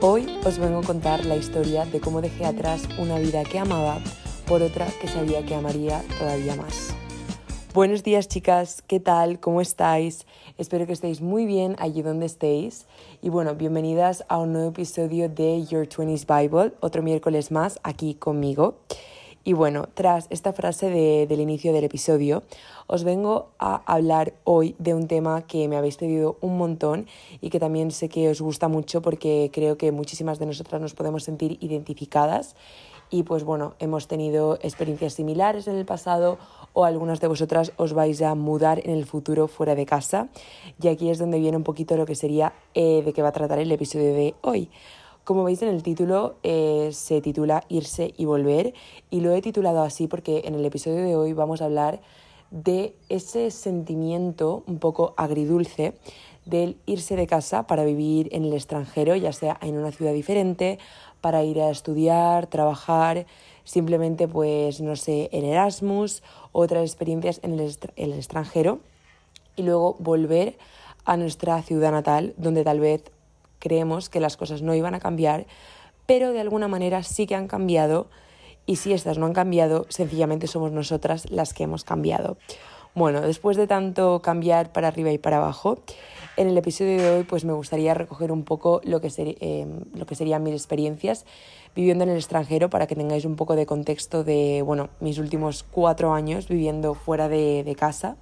Hoy os vengo a contar la historia de cómo dejé atrás una vida que amaba por otra que sabía que amaría todavía más. Buenos días chicas, ¿qué tal? ¿Cómo estáis? Espero que estéis muy bien allí donde estéis. Y bueno, bienvenidas a un nuevo episodio de Your 20s Bible, otro miércoles más aquí conmigo. Y bueno, tras esta frase del inicio del episodio, os vengo a hablar hoy de un tema que me habéis pedido un montón y que también sé que os gusta mucho porque creo que muchísimas de nosotras nos podemos sentir identificadas y pues bueno, hemos tenido experiencias similares en el pasado o algunas de vosotras os vais a mudar en el futuro fuera de casa. Y aquí es donde viene un poquito lo que sería eh, de qué va a tratar el episodio de hoy. Como veis en el título, eh, se titula Irse y Volver y lo he titulado así porque en el episodio de hoy vamos a hablar de ese sentimiento un poco agridulce del irse de casa para vivir en el extranjero, ya sea en una ciudad diferente, para ir a estudiar, trabajar, simplemente pues no sé, en Erasmus, otras experiencias en el, el extranjero y luego volver a nuestra ciudad natal donde tal vez creemos que las cosas no iban a cambiar, pero de alguna manera sí que han cambiado y si estas no han cambiado, sencillamente somos nosotras las que hemos cambiado. Bueno, después de tanto cambiar para arriba y para abajo, en el episodio de hoy pues me gustaría recoger un poco lo que, eh, lo que serían mis experiencias viviendo en el extranjero para que tengáis un poco de contexto de, bueno, mis últimos cuatro años viviendo fuera de, de casa.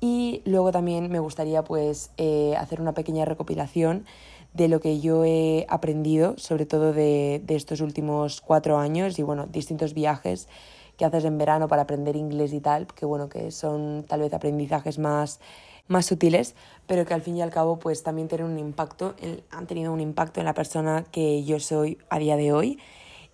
Y luego también me gustaría pues eh, hacer una pequeña recopilación de lo que yo he aprendido, sobre todo de, estos últimos cuatro años y bueno, distintos viajes que haces en verano para aprender inglés y tal, que bueno, que son tal vez aprendizajes más, más sutiles, pero que al fin y al cabo pues también tienen un impacto, han tenido un impacto en la persona que yo soy a día de hoy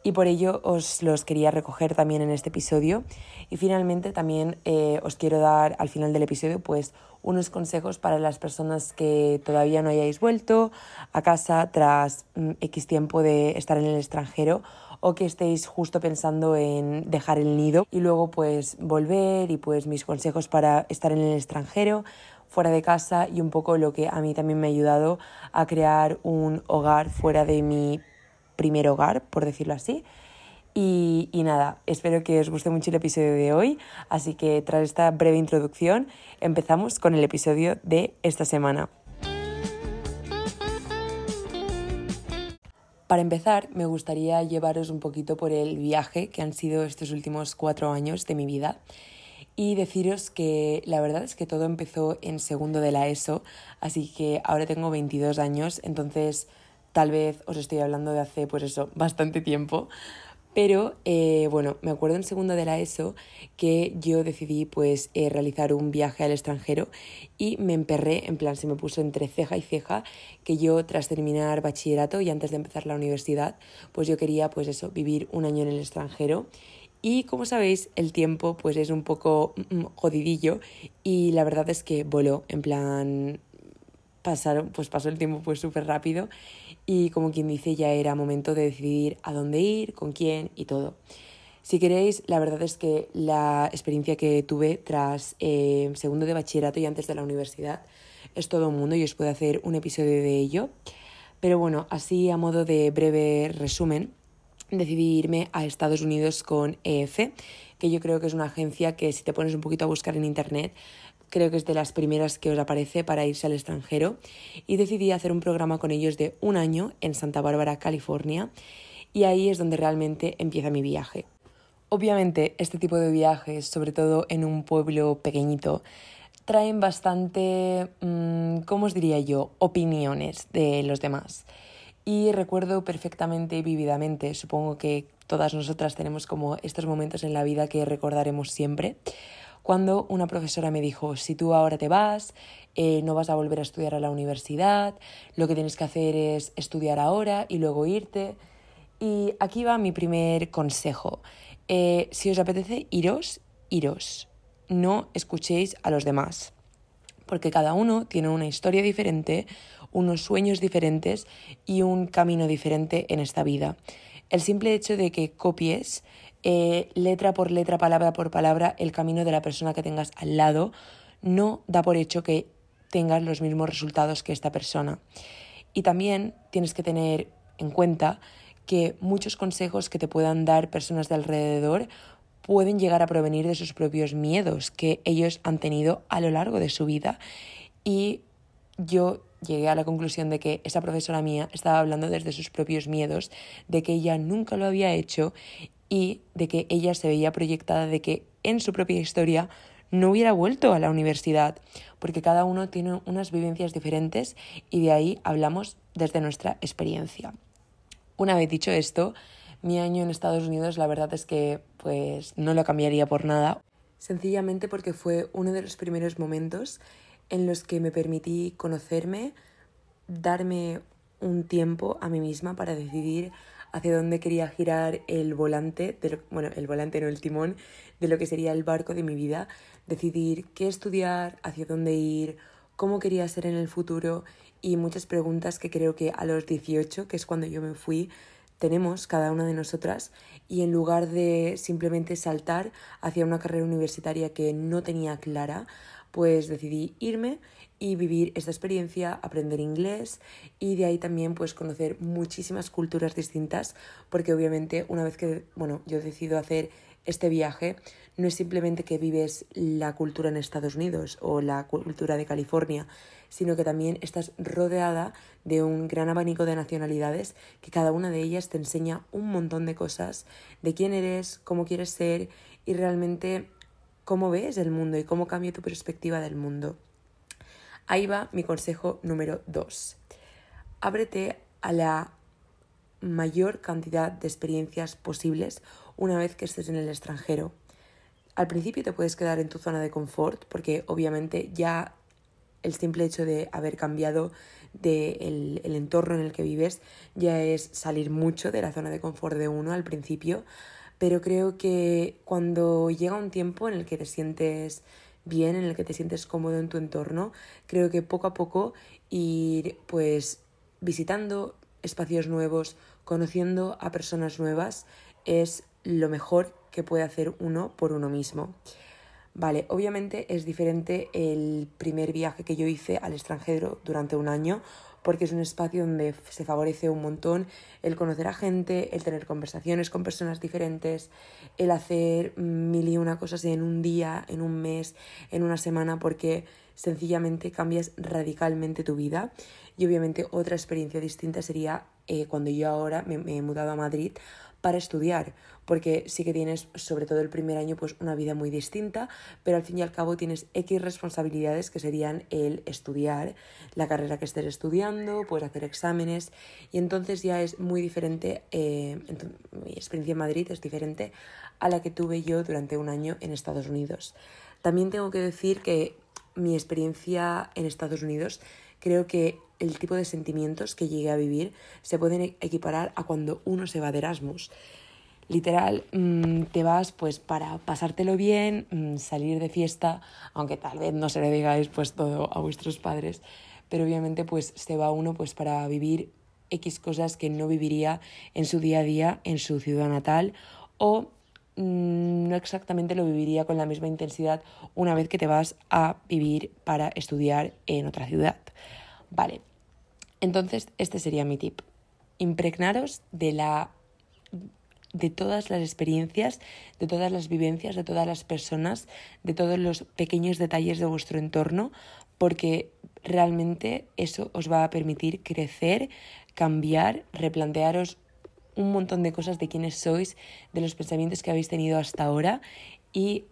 y por ello os los quería recoger también en este episodio. Y finalmente también eh, os quiero dar al final del episodio pues unos consejos para las personas que todavía no hayáis vuelto a casa tras mm, X tiempo de estar en el extranjero o que estéis justo pensando en dejar el nido y luego pues volver y pues mis consejos para estar en el extranjero fuera de casa y un poco lo que a mí también me ha ayudado a crear un hogar fuera de mi primer hogar, por decirlo así. Y, nada, espero que os guste mucho el episodio de hoy, así que tras esta breve introducción empezamos con el episodio de esta semana. Para empezar, me gustaría llevaros un poquito por el viaje que han sido estos últimos cuatro años de mi vida y deciros que la verdad es que todo empezó en segundo de la ESO, así que ahora tengo 22 años, entonces Tal vez os estoy hablando de hace, pues eso, bastante tiempo. Pero eh, bueno, me acuerdo en segundo de la ESO que yo decidí pues eh, realizar un viaje al extranjero y me emperré, en plan se me puso entre ceja y ceja que yo tras terminar bachillerato y antes de empezar la universidad, pues yo quería pues eso, vivir un año en el extranjero. Y como sabéis, el tiempo pues es un poco mm, jodidillo y la verdad es que voló, en plan pasaron, pues pasó el tiempo pues súper rápido y como quien dice ya era momento de decidir a dónde ir, con quién y todo. Si queréis, la verdad es que la experiencia que tuve tras eh, segundo de bachillerato y antes de la universidad es todo un mundo y os puedo hacer un episodio de ello. Pero bueno, así a modo de breve resumen, decidí irme a Estados Unidos con EF, que yo creo que es una agencia que si te pones un poquito a buscar en internet creo que es de las primeras que os aparece para irse al extranjero, y decidí hacer un programa con ellos de un año en Santa Bárbara, California, y ahí es donde realmente empieza mi viaje. Obviamente, este tipo de viajes, sobre todo en un pueblo pequeñito, traen bastante, mm, ¿cómo os diría yo?, opiniones de los demás. Y recuerdo perfectamente y vividamente, supongo que todas nosotras tenemos como estos momentos en la vida que recordaremos siempre, cuando una profesora me dijo, si tú ahora te vas, eh, no vas a volver a estudiar a la universidad, lo que tienes que hacer es estudiar ahora y luego irte. Y aquí va mi primer consejo. Eh, si os apetece iros, iros. No escuchéis a los demás, porque cada uno tiene una historia diferente, unos sueños diferentes y un camino diferente en esta vida. El simple hecho de que copies eh, letra por letra, palabra por palabra, el camino de la persona que tengas al lado, no da por hecho que tengas los mismos resultados que esta persona. Y también tienes que tener en cuenta que muchos consejos que te puedan dar personas de alrededor pueden llegar a provenir de sus propios miedos que ellos han tenido a lo largo de su vida. Y yo llegué a la conclusión de que esa profesora mía estaba hablando desde sus propios miedos, de que ella nunca lo había hecho y de que ella se veía proyectada de que en su propia historia no hubiera vuelto a la universidad, porque cada uno tiene unas vivencias diferentes y de ahí hablamos desde nuestra experiencia. Una vez dicho esto, mi año en Estados Unidos la verdad es que pues no lo cambiaría por nada, sencillamente porque fue uno de los primeros momentos en los que me permití conocerme, darme un tiempo a mí misma para decidir hacia dónde quería girar el volante, bueno, el volante no el timón, de lo que sería el barco de mi vida, decidir qué estudiar, hacia dónde ir, cómo quería ser en el futuro y muchas preguntas que creo que a los 18, que es cuando yo me fui, tenemos cada una de nosotras. Y en lugar de simplemente saltar hacia una carrera universitaria que no tenía clara, pues decidí irme y vivir esta experiencia, aprender inglés y de ahí también pues conocer muchísimas culturas distintas porque obviamente una vez que bueno yo decido hacer este viaje no es simplemente que vives la cultura en Estados Unidos o la cultura de California, sino que también estás rodeada de un gran abanico de nacionalidades que cada una de ellas te enseña un montón de cosas de quién eres, cómo quieres ser y realmente cómo ves el mundo y cómo cambia tu perspectiva del mundo. Ahí va mi consejo número dos. Ábrete a la mayor cantidad de experiencias posibles una vez que estés en el extranjero. Al principio te puedes quedar en tu zona de confort porque obviamente ya el simple hecho de haber cambiado de el, entorno en el que vives ya es salir mucho de la zona de confort de uno al principio, pero creo que cuando llega un tiempo en el que te sientes bien, en el que te sientes cómodo en tu entorno, creo que poco a poco ir pues visitando espacios nuevos, conociendo a personas nuevas, es lo mejor que puede hacer uno por uno mismo. Vale, obviamente es diferente el primer viaje que yo hice al extranjero durante un año porque es un espacio donde se favorece un montón el conocer a gente, el tener conversaciones con personas diferentes, el hacer mil y una cosas en un día, en un mes, en una semana, porque sencillamente cambias radicalmente tu vida. Y obviamente otra experiencia distinta sería eh, cuando yo ahora me he mudado a Madrid para estudiar, porque sí que tienes, sobre todo el primer año, pues una vida muy distinta, pero al fin y al cabo tienes X responsabilidades que serían el estudiar, la carrera que estés estudiando, pues hacer exámenes, y entonces ya es muy diferente, eh, mi experiencia en Madrid es diferente a la que tuve yo durante un año en Estados Unidos. También tengo que decir que mi experiencia en Estados Unidos creo que el tipo de sentimientos que llegué a vivir se pueden equiparar a cuando uno se va de Erasmus. Literal, mm, te vas pues para pasártelo bien, mm, salir de fiesta, aunque tal vez no se le digáis pues todo a vuestros padres, pero obviamente pues se va uno pues para vivir X cosas que no viviría en su día a día en su ciudad natal o mm, no exactamente lo viviría con la misma intensidad una vez que te vas a vivir para estudiar en otra ciudad. Vale, entonces este sería mi tip. Impregnaros de la de todas las experiencias, de todas las vivencias, de todas las personas, de todos los pequeños detalles de vuestro entorno, porque realmente eso os va a permitir crecer, cambiar, replantearos un montón de cosas de quiénes sois, de los pensamientos que habéis tenido hasta ahora y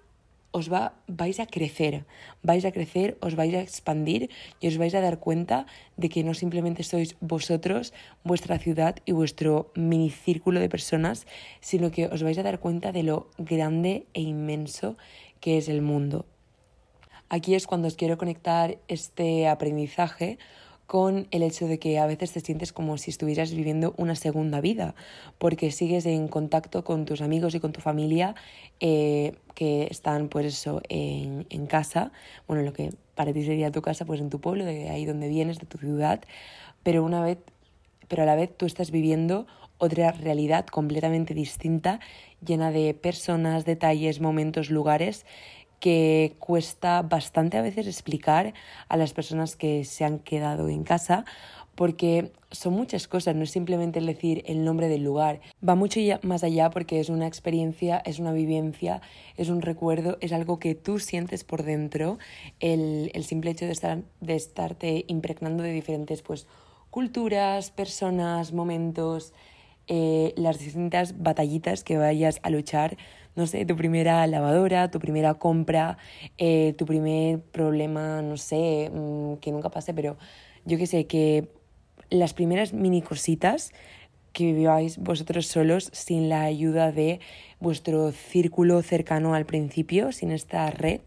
os va, vais a crecer, vais a crecer, os vais a expandir y os vais a dar cuenta de que no simplemente sois vosotros, vuestra ciudad y vuestro minicírculo de personas, sino que os vais a dar cuenta de lo grande e inmenso que es el mundo. Aquí es cuando os quiero conectar este aprendizaje con el hecho de que a veces te sientes como si estuvieras viviendo una segunda vida, porque sigues en contacto con tus amigos y con tu familia eh, que están pues eso en, en, casa, bueno, lo que para ti sería tu casa, pues en tu pueblo, de ahí donde vienes, de tu ciudad, pero una vez, pero a la vez tú estás viviendo otra realidad completamente distinta, llena de personas, detalles, momentos, lugares que cuesta bastante a veces explicar a las personas que se han quedado en casa porque son muchas cosas, no es simplemente el decir el nombre del lugar, va mucho más allá porque es una experiencia, es una vivencia, es un recuerdo, es algo que tú sientes por dentro, el, el simple hecho de, estar, de estarte impregnando de diferentes pues, culturas, personas, momentos, eh, las distintas batallitas que vayas a luchar, no sé, tu primera lavadora, tu primera compra, eh, tu primer problema, no sé, mm, que nunca pase, pero yo que sé, que las primeras mini cositas que viváis vosotros solos sin la ayuda de vuestro círculo cercano al principio, sin esta red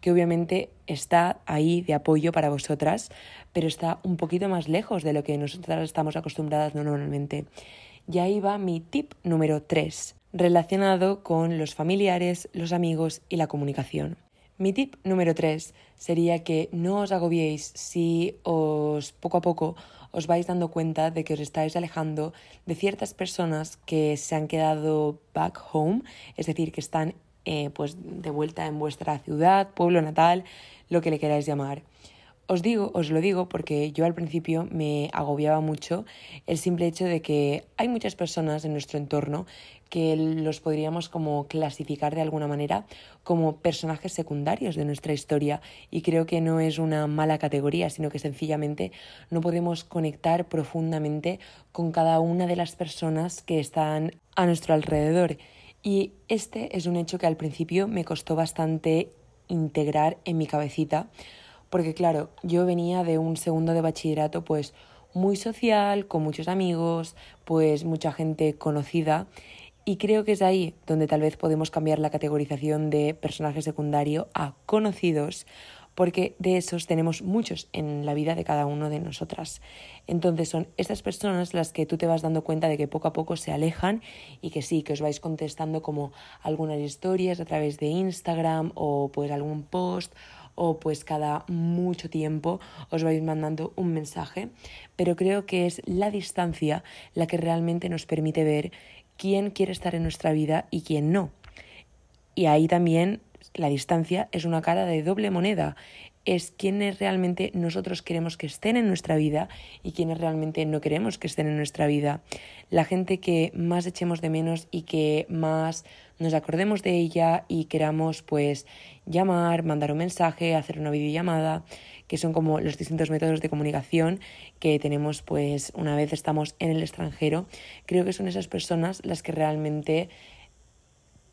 que obviamente está ahí de apoyo para vosotras, pero está un poquito más lejos de lo que nosotras estamos acostumbradas normalmente. Y ahí va mi tip número 3, relacionado con los familiares, los amigos y la comunicación. Mi tip número 3 sería que no os agobiéis si os poco a poco os vais dando cuenta de que os estáis alejando de ciertas personas que se han quedado back home, es decir, que están eh, pues de vuelta en vuestra ciudad, pueblo natal, lo que le queráis llamar. Os digo, os lo digo porque yo al principio me agobiaba mucho el simple hecho de que hay muchas personas en nuestro entorno que los podríamos como clasificar de alguna manera como personajes secundarios de nuestra historia y creo que no es una mala categoría, sino que sencillamente no podemos conectar profundamente con cada una de las personas que están a nuestro alrededor. Y este es un hecho que al principio me costó bastante integrar en mi cabecita porque claro, yo venía de un segundo de bachillerato pues muy social, con muchos amigos, pues mucha gente conocida y creo que es ahí donde tal vez podemos cambiar la categorización de personaje secundario a conocidos, porque de esos tenemos muchos en la vida de cada uno de nosotras. Entonces son estas personas las que tú te vas dando cuenta de que poco a poco se alejan y que sí, que os vais contestando como algunas historias a través de Instagram o pues algún post o pues cada mucho tiempo os vais mandando un mensaje, pero creo que es la distancia la que realmente nos permite ver quién quiere estar en nuestra vida y quién no. Y ahí también la distancia es una cara de doble moneda es quiénes realmente nosotros queremos que estén en nuestra vida y quiénes realmente no queremos que estén en nuestra vida. La gente que más echemos de menos y que más nos acordemos de ella y queramos pues llamar, mandar un mensaje, hacer una videollamada, que son como los distintos métodos de comunicación que tenemos pues una vez estamos en el extranjero. Creo que son esas personas las que realmente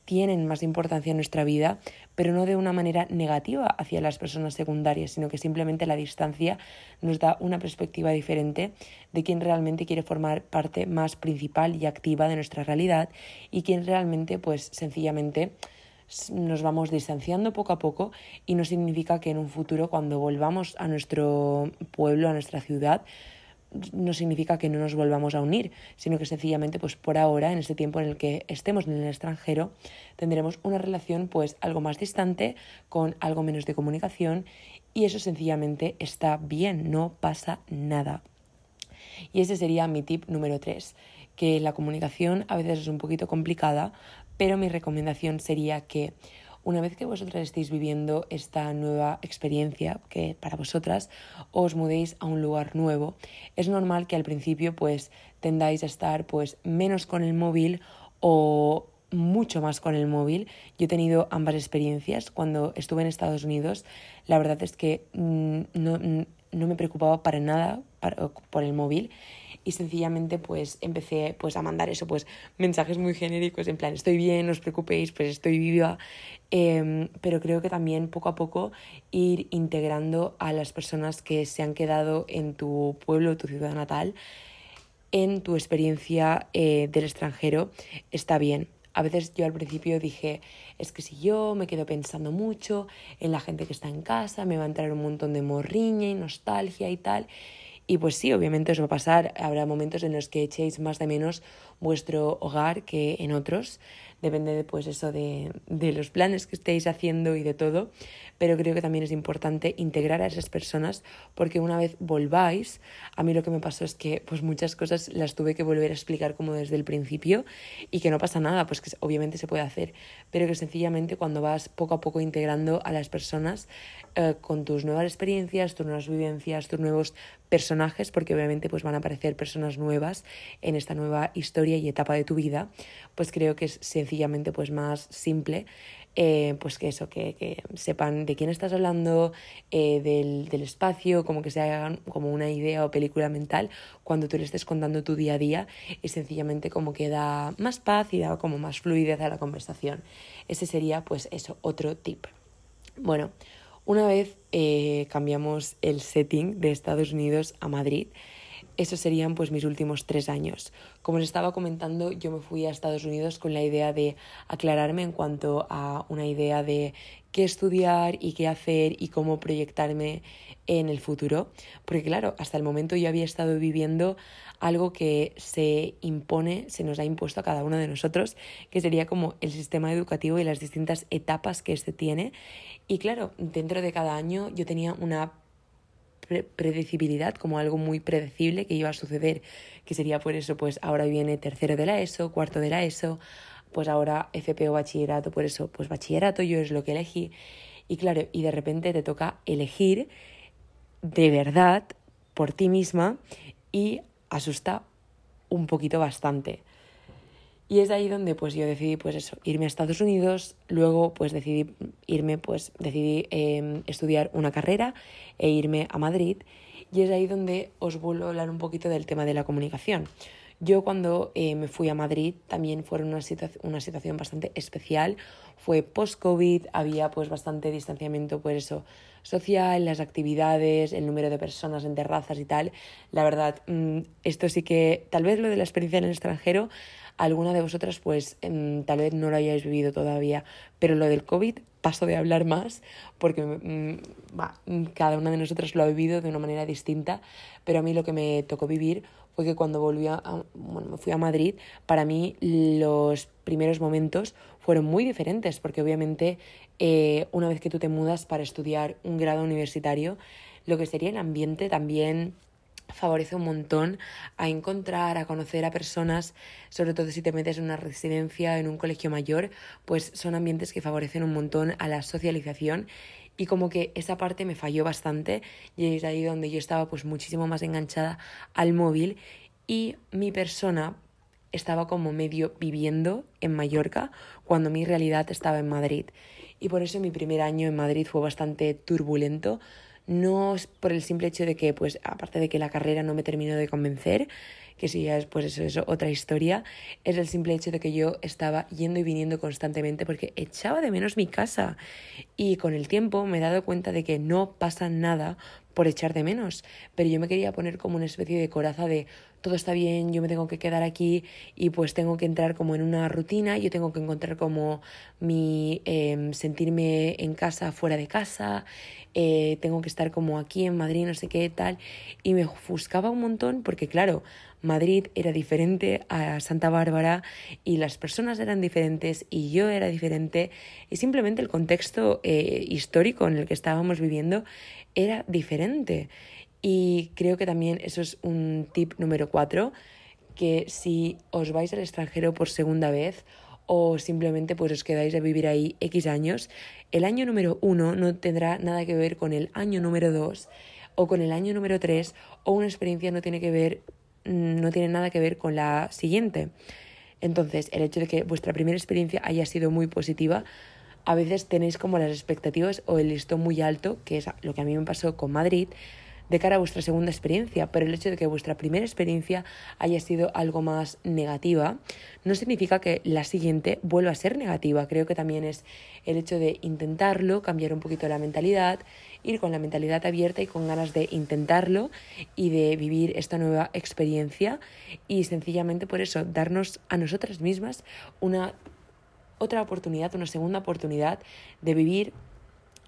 tienen más importancia en nuestra vida, pero no de una manera negativa hacia las personas secundarias, sino que simplemente la distancia nos da una perspectiva diferente de quién realmente quiere formar parte más principal y activa de nuestra realidad y quién realmente, pues sencillamente, nos vamos distanciando poco a poco y no significa que en un futuro cuando volvamos a nuestro pueblo, a nuestra ciudad, no significa que no nos volvamos a unir, sino que sencillamente, pues por ahora, en este tiempo en el que estemos en el extranjero, tendremos una relación pues algo más distante, con algo menos de comunicación, y eso sencillamente está bien, no pasa nada. Y ese sería mi tip número 3, que la comunicación a veces es un poquito complicada, pero mi recomendación sería que una vez que vosotras estéis viviendo esta nueva experiencia, que para vosotras os mudéis a un lugar nuevo, es normal que al principio pues tendáis a estar pues menos con el móvil o mucho más con el móvil. Yo he tenido ambas experiencias. Cuando estuve en Estados Unidos, la verdad es que mm, no, no me preocupaba para nada por el móvil y sencillamente pues empecé pues a mandar eso, pues mensajes muy genéricos en plan estoy bien, no os preocupéis, pues estoy viva, em, pero creo que también poco a poco ir integrando a las personas que se han quedado en tu pueblo, tu ciudad natal, en tu experiencia eh, del extranjero está bien. A veces yo al principio dije, es que si yo me quedo pensando mucho en la gente que está en casa, me va a entrar un montón de morriña y nostalgia y tal. Y pues sí, obviamente os va a pasar, habrá momentos en los que echéis más de menos vuestro hogar que en otros, depende de, pues eso de, de los planes que estéis haciendo y de todo, pero creo que también es importante integrar a esas personas porque una vez volváis, a mí lo que me pasó es que pues muchas cosas las tuve que volver a explicar como desde el principio y que no pasa nada, pues que obviamente se puede hacer, pero que sencillamente cuando vas poco a poco integrando a las personas eh, con tus nuevas experiencias, tus nuevas vivencias, tus nuevos personajes, porque obviamente pues van a aparecer personas nuevas en esta nueva historia y etapa de tu vida, pues creo que es sencillamente pues más simple eh, pues que eso, que, que, sepan de quién estás hablando, eh, del, del, espacio, como que se hagan como una idea o película mental cuando tú le estés contando tu día a día y sencillamente como que da más paz y da como más fluidez a la conversación. Ese sería pues eso, otro tip. Bueno, una vez eh, cambiamos el setting de Estados Unidos a Madrid, esos serían pues mis últimos tres años. Como os estaba comentando, yo me fui a Estados Unidos con la idea de aclararme en cuanto a una idea de qué estudiar y qué hacer y cómo proyectarme en el futuro. Porque claro, hasta el momento yo había estado viviendo algo que se impone, se nos ha impuesto a cada uno de nosotros, que sería como el sistema educativo y las distintas etapas que éste tiene. Y claro, dentro de cada año yo tenía una predecibilidad, como algo muy predecible que iba a suceder, que sería por eso, pues ahora viene tercero de la ESO, cuarto de la ESO, pues ahora FP o bachillerato, por eso, pues bachillerato yo es lo que elegí. Y claro, y de repente te toca elegir de verdad por ti misma y asusta un poquito bastante. Y es ahí donde pues yo decidí pues eso, irme a Estados Unidos, luego pues decidí irme, pues decidí em, estudiar una carrera e irme a Madrid y es ahí donde os vuelvo a hablar un poquito del tema de la comunicación. Yo cuando eh, me fui a Madrid también fue una, una situación bastante especial, fue post-COVID, había pues bastante distanciamiento por pues eso social, las actividades, el número de personas en terrazas y tal. La verdad, mm, esto sí que, tal vez lo de la experiencia en el extranjero alguna de vosotras pues em, tal vez no lo hayáis vivido todavía, pero lo del COVID paso de hablar más porque mm, cada una de nosotras lo ha vivido de una manera distinta, pero a mí lo que me tocó vivir fue que cuando volví a, bueno, me fui a Madrid, para mí los primeros momentos fueron muy diferentes, porque obviamente eh, una vez que tú te mudas para estudiar un grado universitario, lo que sería el ambiente también favorece un montón a encontrar, a conocer a personas, sobre todo si te metes en una residencia, en un colegio mayor, pues son ambientes que favorecen un montón a la socialización. Y como que esa parte me falló bastante y es ahí donde yo estaba pues muchísimo más enganchada al móvil. Y mi persona estaba como medio viviendo en Mallorca cuando mi realidad estaba en Madrid. Y por eso mi primer año en Madrid fue bastante turbulento. No es por el simple hecho de que, pues, aparte de que la carrera no me terminó de convencer, que si ya es pues eso es otra historia, es el simple hecho de que yo estaba yendo y viniendo constantemente porque echaba de menos mi casa. Y con el tiempo me he dado cuenta de que no pasa nada por echar de menos, pero yo me quería poner como una especie de coraza de todo está bien, yo me tengo que quedar aquí y pues tengo que entrar como en una rutina, yo tengo que encontrar como mi eh, sentirme en casa, fuera de casa, eh, tengo que estar como aquí en Madrid, no sé qué tal, y me ofuscaba un montón porque claro, Madrid era diferente a Santa Bárbara y las personas eran diferentes y yo era diferente y simplemente el contexto eh, histórico en el que estábamos viviendo era diferente. Y creo que también eso es un tip número cuatro, que si os vais al extranjero por segunda vez o simplemente pues os quedáis a vivir ahí X años, el año número uno no tendrá nada que ver con el año número dos o con el año número tres o una experiencia no tiene que ver mm, no tiene nada que ver con la siguiente. Entonces, el hecho de que vuestra primera experiencia haya sido muy positiva, a veces tenéis como las expectativas o el listón muy alto, que es lo que a mí me pasó con Madrid, de cara a vuestra segunda experiencia, pero el hecho de que vuestra primera experiencia haya sido algo más negativa no significa que la siguiente vuelva a ser negativa. Creo que también es el hecho de intentarlo, cambiar un poquito la mentalidad, ir con la mentalidad abierta y con ganas de intentarlo y de vivir esta nueva experiencia y sencillamente por eso darnos a nosotras mismas una otra oportunidad, una segunda oportunidad de vivir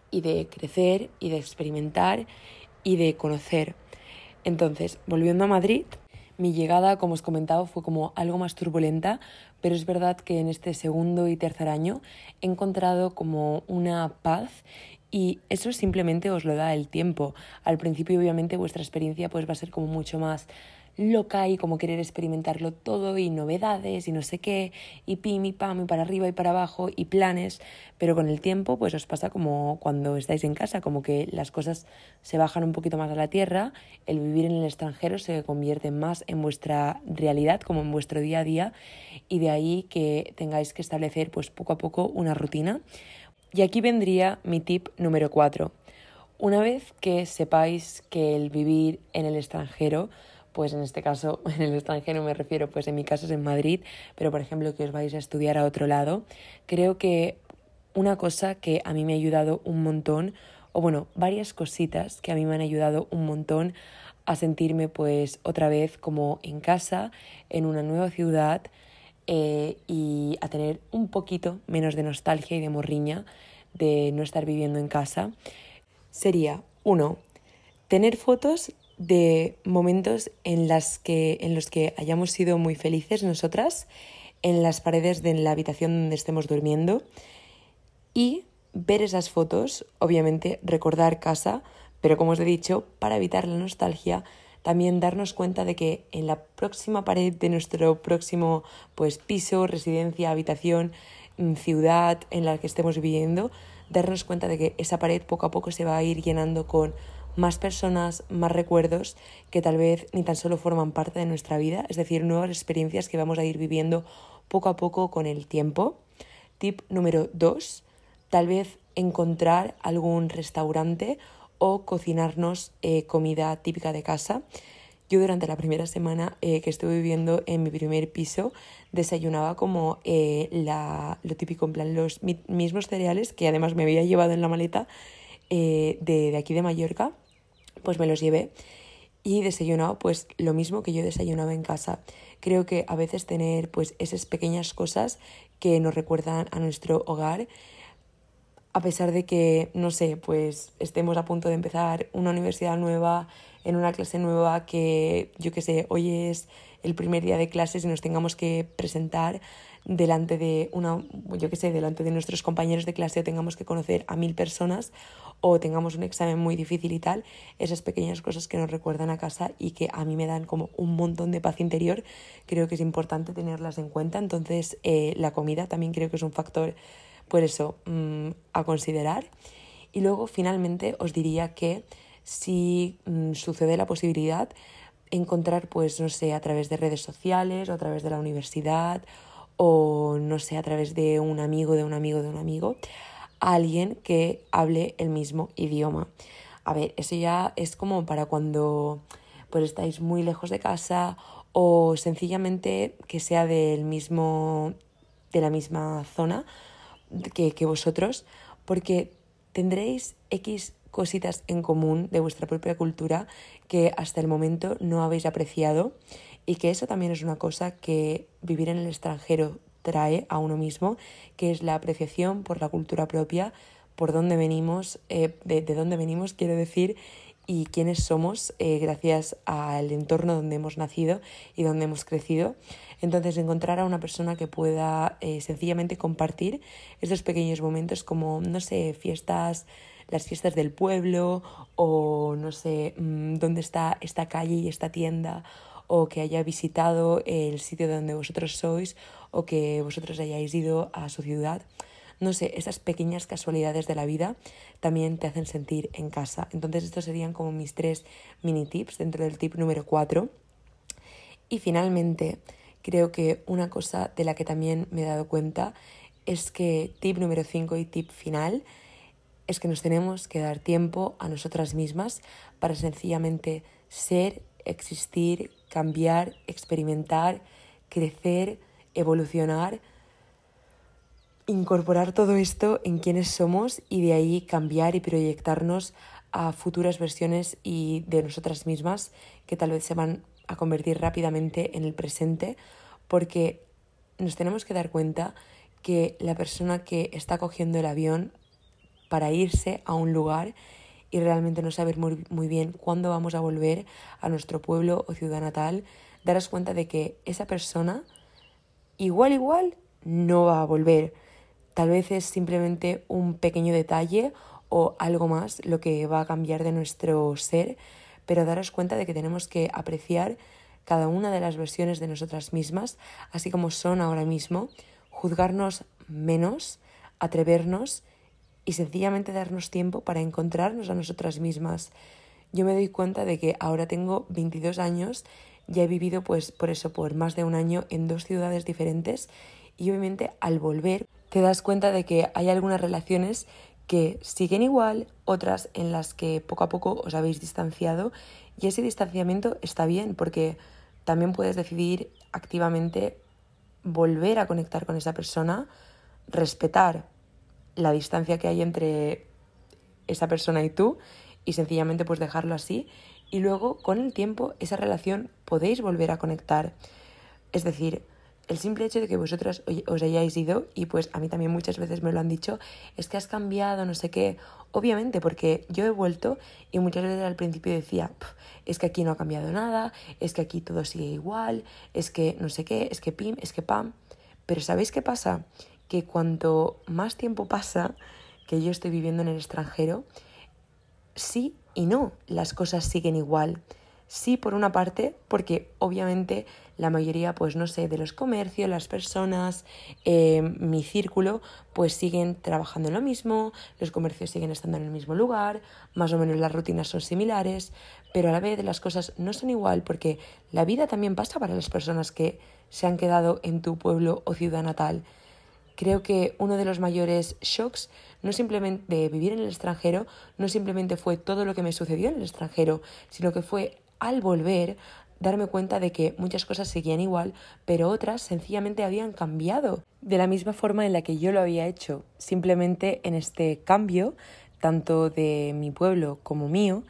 y de crecer y de experimentar y de conocer. Entonces, volviendo a Madrid, mi llegada, como os comentaba, fue como algo más turbulenta, pero es verdad que en este segundo y tercer año he encontrado como una paz y eso simplemente os lo da el tiempo. Al principio, obviamente, vuestra experiencia pues va a ser como mucho más loca y como querer experimentarlo todo y novedades y no sé qué y pim y pam y para arriba y para abajo y planes, pero con el tiempo pues os pasa como cuando estáis en casa, como que las cosas se bajan un poquito más a la tierra, el vivir en el extranjero se convierte más en vuestra realidad como en vuestro día a día y de ahí que tengáis que establecer pues poco a poco una rutina. Y aquí vendría mi tip número 4. Una vez que sepáis que el vivir en el extranjero pues en este caso, en el extranjero me refiero, pues en mi caso es en Madrid, pero por ejemplo que os vais a estudiar a otro lado, creo que una cosa que a mí me ha ayudado un montón, o bueno, varias cositas que a mí me han ayudado un montón a sentirme pues otra vez como en casa, en una nueva ciudad eh, y a tener un poquito menos de nostalgia y de morriña de no estar viviendo en casa, sería, uno, tener fotos de momentos en, las que, en los que hayamos sido muy felices nosotras en las paredes de la habitación donde estemos durmiendo. Y ver esas fotos, obviamente recordar casa, pero como os he dicho, para evitar la nostalgia, también darnos cuenta de que en la próxima pared de nuestro próximo pues piso, residencia, habitación, mm, ciudad en la que estemos viviendo, darnos cuenta de que esa pared poco a poco se va a ir llenando con más personas, más recuerdos que tal vez ni tan solo forman parte de nuestra vida, es decir, nuevas experiencias que vamos a ir viviendo poco a poco con el tiempo. Tip número dos, tal vez encontrar algún restaurante o cocinarnos eh, comida típica de casa. Yo durante la primera semana eh, que estuve viviendo en mi primer piso desayunaba como eh, la, lo típico, en plan los mismos cereales que además me había llevado en la maleta de, de aquí de Mallorca pues me los llevé y desayunado pues lo mismo que yo desayunaba en casa. Creo que a veces tener pues esas pequeñas cosas que nos recuerdan a nuestro hogar, a pesar de que, no sé, pues estemos a punto de empezar una universidad nueva, en una clase nueva, que yo qué sé, hoy es el primer día de clases y nos tengamos que presentar delante de una, yo qué sé, delante de nuestros compañeros de clase o tengamos que conocer a mil personas o tengamos un examen muy difícil y tal, esas pequeñas cosas que nos recuerdan a casa y que a mí me dan como un montón de paz interior, creo que es importante tenerlas en cuenta. Entonces, eh, la comida también creo que es un factor, por eso, mm, a considerar. Y luego, finalmente, os diría que si mm, sucede la posibilidad, encontrar, pues, no sé, a través de redes sociales o a través de la universidad o, no sé, a través de un amigo, de un amigo, de un amigo, alguien que hable el mismo idioma. A ver, eso ya es como para cuando pues estáis muy lejos de casa o sencillamente que sea del mismo de la misma zona que, que vosotros, porque tendréis X cositas en común de vuestra propia cultura que hasta el momento no habéis apreciado y que eso también es una cosa que vivir en el extranjero trae a uno mismo, que es la apreciación por la cultura propia, por dónde venimos, eh, de, dónde venimos, quiero decir, y quiénes somos eh, gracias al entorno donde hemos nacido y donde hemos crecido. Entonces, encontrar a una persona que pueda eh, sencillamente compartir estos pequeños momentos como, no sé, fiestas, las fiestas del pueblo o, no sé, mm, dónde está esta calle y esta tienda o que haya visitado el sitio donde vosotros sois o que vosotros hayáis ido a su ciudad. No sé, esas pequeñas casualidades de la vida también te hacen sentir en casa. Entonces estos serían como mis tres mini tips dentro del tip número 4. Y finalmente, creo que una cosa de la que también me he dado cuenta es que tip número 5 y tip final es que nos tenemos que dar tiempo a nosotras mismas para sencillamente ser, existir, cambiar, experimentar, crecer, evolucionar, incorporar todo esto en quienes somos y de ahí cambiar y proyectarnos a futuras versiones y de nosotras mismas que tal vez se van a convertir rápidamente en el presente porque nos tenemos que dar cuenta que la persona que está cogiendo el avión para irse a un lugar y realmente no saber muy, muy bien cuándo vamos a volver a nuestro pueblo o ciudad natal, darás cuenta de que esa persona igual, igual, no va a volver. Tal vez es simplemente un pequeño detalle o algo más lo que va a cambiar de nuestro ser, pero daros cuenta de que tenemos que apreciar cada una de las versiones de nosotras mismas, así como son ahora mismo, juzgarnos menos, atrevernos y sencillamente darnos tiempo para encontrarnos a nosotras mismas. Yo me doy cuenta de que ahora tengo 22 años, ya he vivido pues por eso por más de un año en dos ciudades diferentes y obviamente al volver te das cuenta de que hay algunas relaciones que siguen igual, otras en las que poco a poco os habéis distanciado y ese distanciamiento está bien porque también puedes decidir activamente volver a conectar con esa persona, respetar la distancia que hay entre esa persona y tú y sencillamente pues dejarlo así y luego con el tiempo esa relación podéis volver a conectar. Es decir, el simple hecho de que vosotras os hayáis ido, y pues a mí también muchas veces me lo han dicho, es que has cambiado, no sé qué. Obviamente, porque yo he vuelto y muchas veces al principio decía, es que aquí no ha cambiado nada, es que aquí todo sigue igual, es que no sé qué, es que pim, es que pam. Pero ¿sabéis qué pasa? Que cuanto más tiempo pasa que yo estoy viviendo en el extranjero, sí y no, las cosas siguen igual. Sí, por una parte, porque obviamente la mayoría, pues no sé, de los comercios, las personas, eh, mi círculo, pues siguen trabajando en lo mismo, los comercios siguen estando en el mismo lugar, más o menos las rutinas son similares, pero a la vez las cosas no son igual porque la vida también pasa para las personas que se han quedado en tu pueblo o ciudad natal. Creo que uno de los mayores shocks no simplemente de vivir en el extranjero no simplemente fue todo lo que me sucedió en el extranjero, sino que fue al volver darme cuenta de que muchas cosas seguían igual, pero otras sencillamente habían cambiado, de la misma forma en la que yo lo había hecho. Simplemente en este cambio, tanto de mi pueblo como mío,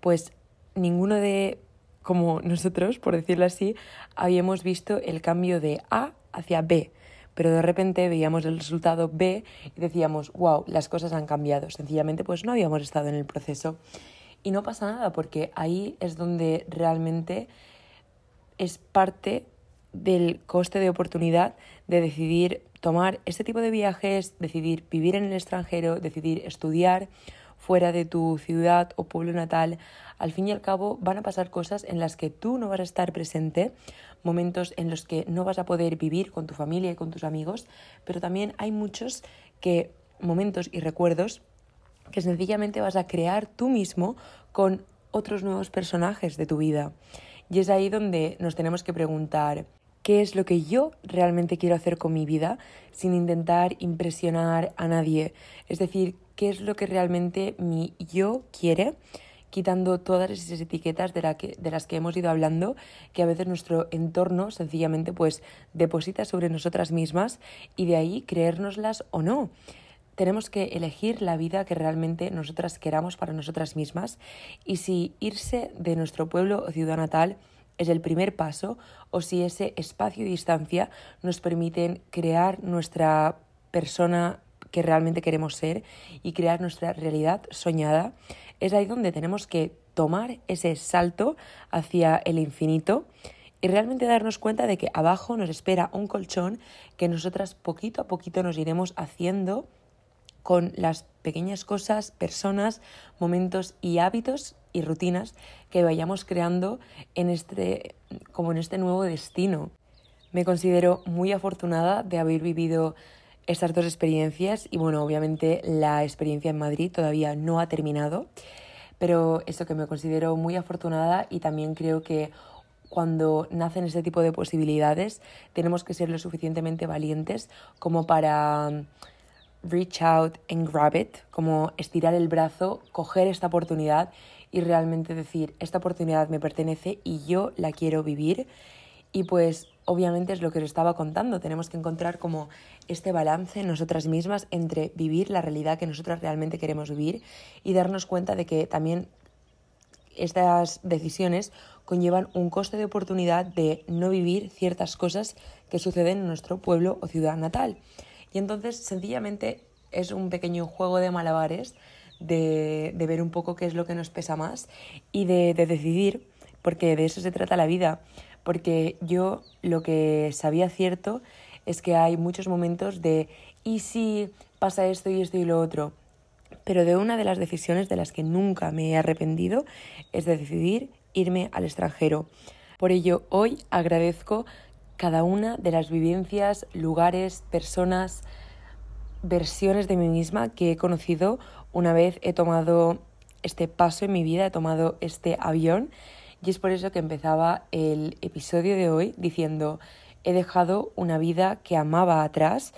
pues ninguno de, como nosotros, por decirlo así, habíamos visto el cambio de A hacia B. Pero de repente veíamos el resultado B y decíamos, wow, las cosas han cambiado. Sencillamente, pues no habíamos estado en el proceso. Y no pasa nada porque ahí es donde realmente es parte del coste de oportunidad de decidir tomar este tipo de viajes, decidir vivir en el extranjero, decidir estudiar fuera de tu ciudad o pueblo natal, al fin y al cabo van a pasar cosas en las que tú no vas a estar presente, momentos en los que no vas a poder vivir con tu familia y con tus amigos, pero también hay muchos que momentos y recuerdos que sencillamente vas a crear tú mismo con otros nuevos personajes de tu vida. Y es ahí donde nos tenemos que preguntar, ¿qué es lo que yo realmente quiero hacer con mi vida sin intentar impresionar a nadie? Es decir, ¿qué es lo que realmente mi yo quiere? Quitando todas esas etiquetas de, las que hemos ido hablando, que a veces nuestro entorno sencillamente pues deposita sobre nosotras mismas y de ahí creérnoslas o no. Tenemos que elegir la vida que realmente nosotras queramos para nosotras mismas y si irse de nuestro pueblo o ciudad natal es el primer paso o si ese espacio y distancia nos permiten crear nuestra persona que realmente queremos ser y crear nuestra realidad soñada, es ahí donde tenemos que tomar ese salto hacia el infinito y realmente darnos cuenta de que abajo nos espera un colchón que nosotras poquito a poquito nos iremos haciendo con las pequeñas cosas, personas, momentos y hábitos y rutinas que vayamos creando en este, como en este nuevo destino. Me considero muy afortunada de haber vivido estas dos experiencias y bueno, obviamente la experiencia en Madrid todavía no ha terminado, pero eso que me considero muy afortunada y también creo que cuando nacen este tipo de posibilidades tenemos que ser lo suficientemente valientes como para reach out and grab it, como estirar el brazo, coger esta oportunidad y realmente decir, esta oportunidad me pertenece y yo la quiero vivir. Y pues obviamente es lo que os estaba contando, tenemos que encontrar como este balance en nosotras mismas entre vivir la realidad que nosotras realmente queremos vivir y darnos cuenta de que también estas decisiones conllevan un coste de oportunidad de no vivir ciertas cosas que suceden en nuestro pueblo o ciudad natal. Y entonces sencillamente es un pequeño juego de malabares de, ver un poco qué es lo que nos pesa más y de, de decidir, porque de eso se trata la vida. Porque yo lo que sabía cierto es que hay muchos momentos de ¿y si pasa esto y esto y lo otro? Pero de una de las decisiones de las que nunca me he arrepentido es de decidir irme al extranjero. Por ello, hoy agradezco cada una de las vivencias, lugares, personas, versiones de mí misma que he conocido una vez he tomado este paso en mi vida, he tomado este avión y es por eso que empezaba el episodio de hoy diciendo he dejado una vida que amaba atrás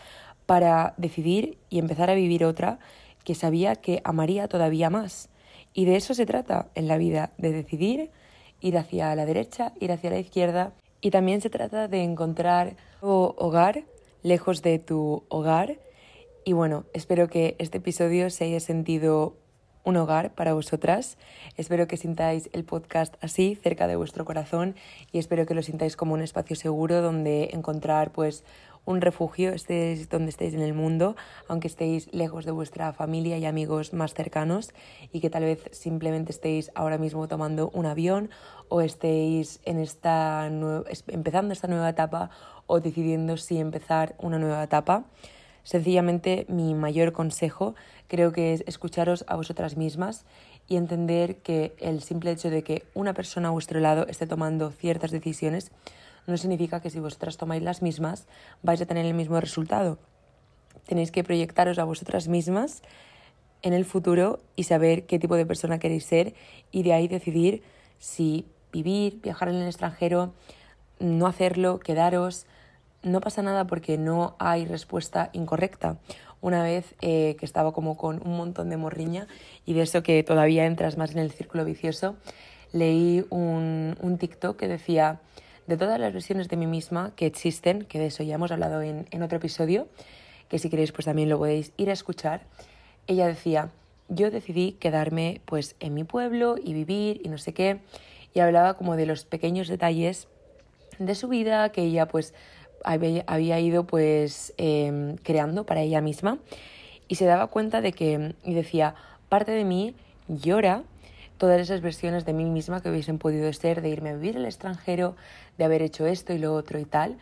para decidir y empezar a vivir otra que sabía que amaría todavía más. Y de eso se trata en la vida, de decidir ir hacia la derecha, ir hacia la izquierda. Y también se trata de encontrar un hogar lejos de tu hogar. Y bueno, espero que este episodio se haya sentido un hogar para vosotras. Espero que sintáis el podcast así, cerca de vuestro corazón, y espero que lo sintáis como un espacio seguro donde encontrar pues un refugio, estéis donde estéis en el mundo, aunque estéis lejos de vuestra familia y amigos más cercanos, y que tal vez simplemente estéis ahora mismo tomando un avión o estéis en esta empezando esta nueva etapa o decidiendo si empezar una nueva etapa. Sencillamente mi mayor consejo creo que es escucharos a vosotras mismas y entender que el simple hecho de que una persona a vuestro lado esté tomando ciertas decisiones no significa que si vosotras tomáis las mismas vais a tener el mismo resultado. Tenéis que proyectaros a vosotras mismas en el futuro y saber qué tipo de persona queréis ser y de ahí decidir si vivir, viajar en el extranjero, no hacerlo, quedaros, no pasa nada porque no hay respuesta incorrecta. Una vez eh, que estaba como con un montón de morriña y de eso que todavía entras más en el círculo vicioso, leí un, un TikTok que decía, de todas las versiones de mí misma que existen, que de eso ya hemos hablado en, en otro episodio, que si queréis pues también lo podéis ir a escuchar, ella decía, yo decidí quedarme pues en mi pueblo y vivir y no sé qué, y hablaba como de los pequeños detalles de su vida que ella pues había, ido pues em, creando para ella misma y se daba cuenta de que, y decía, parte de mí llora todas esas versiones de mí misma que hubiesen podido ser, de irme a vivir al extranjero, de haber hecho esto y lo otro y tal,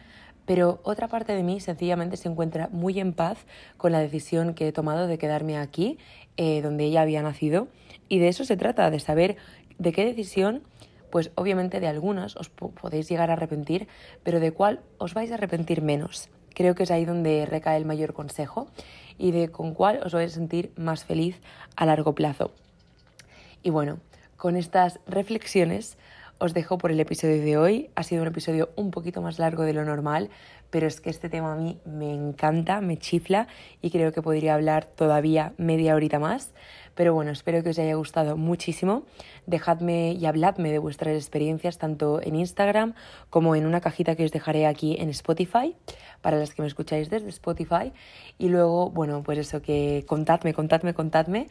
pero otra parte de mí sencillamente se encuentra muy en paz con la decisión que he tomado de quedarme aquí, eh, donde ella había nacido, y de eso se trata, de saber de qué decisión pues obviamente de algunas os podéis llegar a arrepentir, pero de cuál os vais a arrepentir menos. Creo que es ahí donde recae el mayor consejo y de con cuál os vais a sentir más feliz a largo plazo. Y bueno, con estas reflexiones os dejo por el episodio de hoy. Ha sido un episodio un poquito más largo de lo normal, pero es que este tema a mí me encanta, me chifla y creo que podría hablar todavía media horita más. Pero bueno, espero que os haya gustado muchísimo. Dejadme y habladme de vuestras experiencias tanto en Instagram como en una cajita que os dejaré aquí en Spotify, para las que me escucháis desde Spotify. Y luego, bueno, pues eso, que contadme, contadme, contadme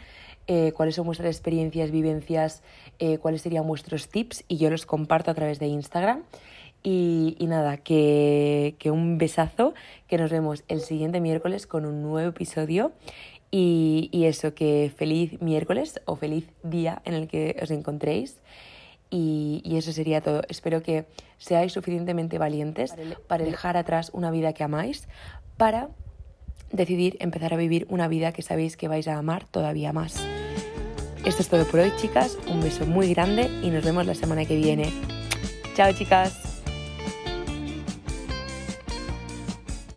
eh, cuáles son vuestras experiencias, vivencias, eh, cuáles serían vuestros tips y yo los comparto a través de Instagram. Y, nada, que, que, un besazo, que nos vemos el siguiente miércoles con un nuevo episodio y, eso, que feliz miércoles o feliz día en el que os encontréis. Y, eso sería todo. Espero que seáis suficientemente valientes para dejar atrás una vida que amáis, para decidir empezar a vivir una vida que sabéis que vais a amar todavía más. Esto es todo por hoy, chicas. Un beso muy grande y nos vemos la semana que viene. Chao, chicas.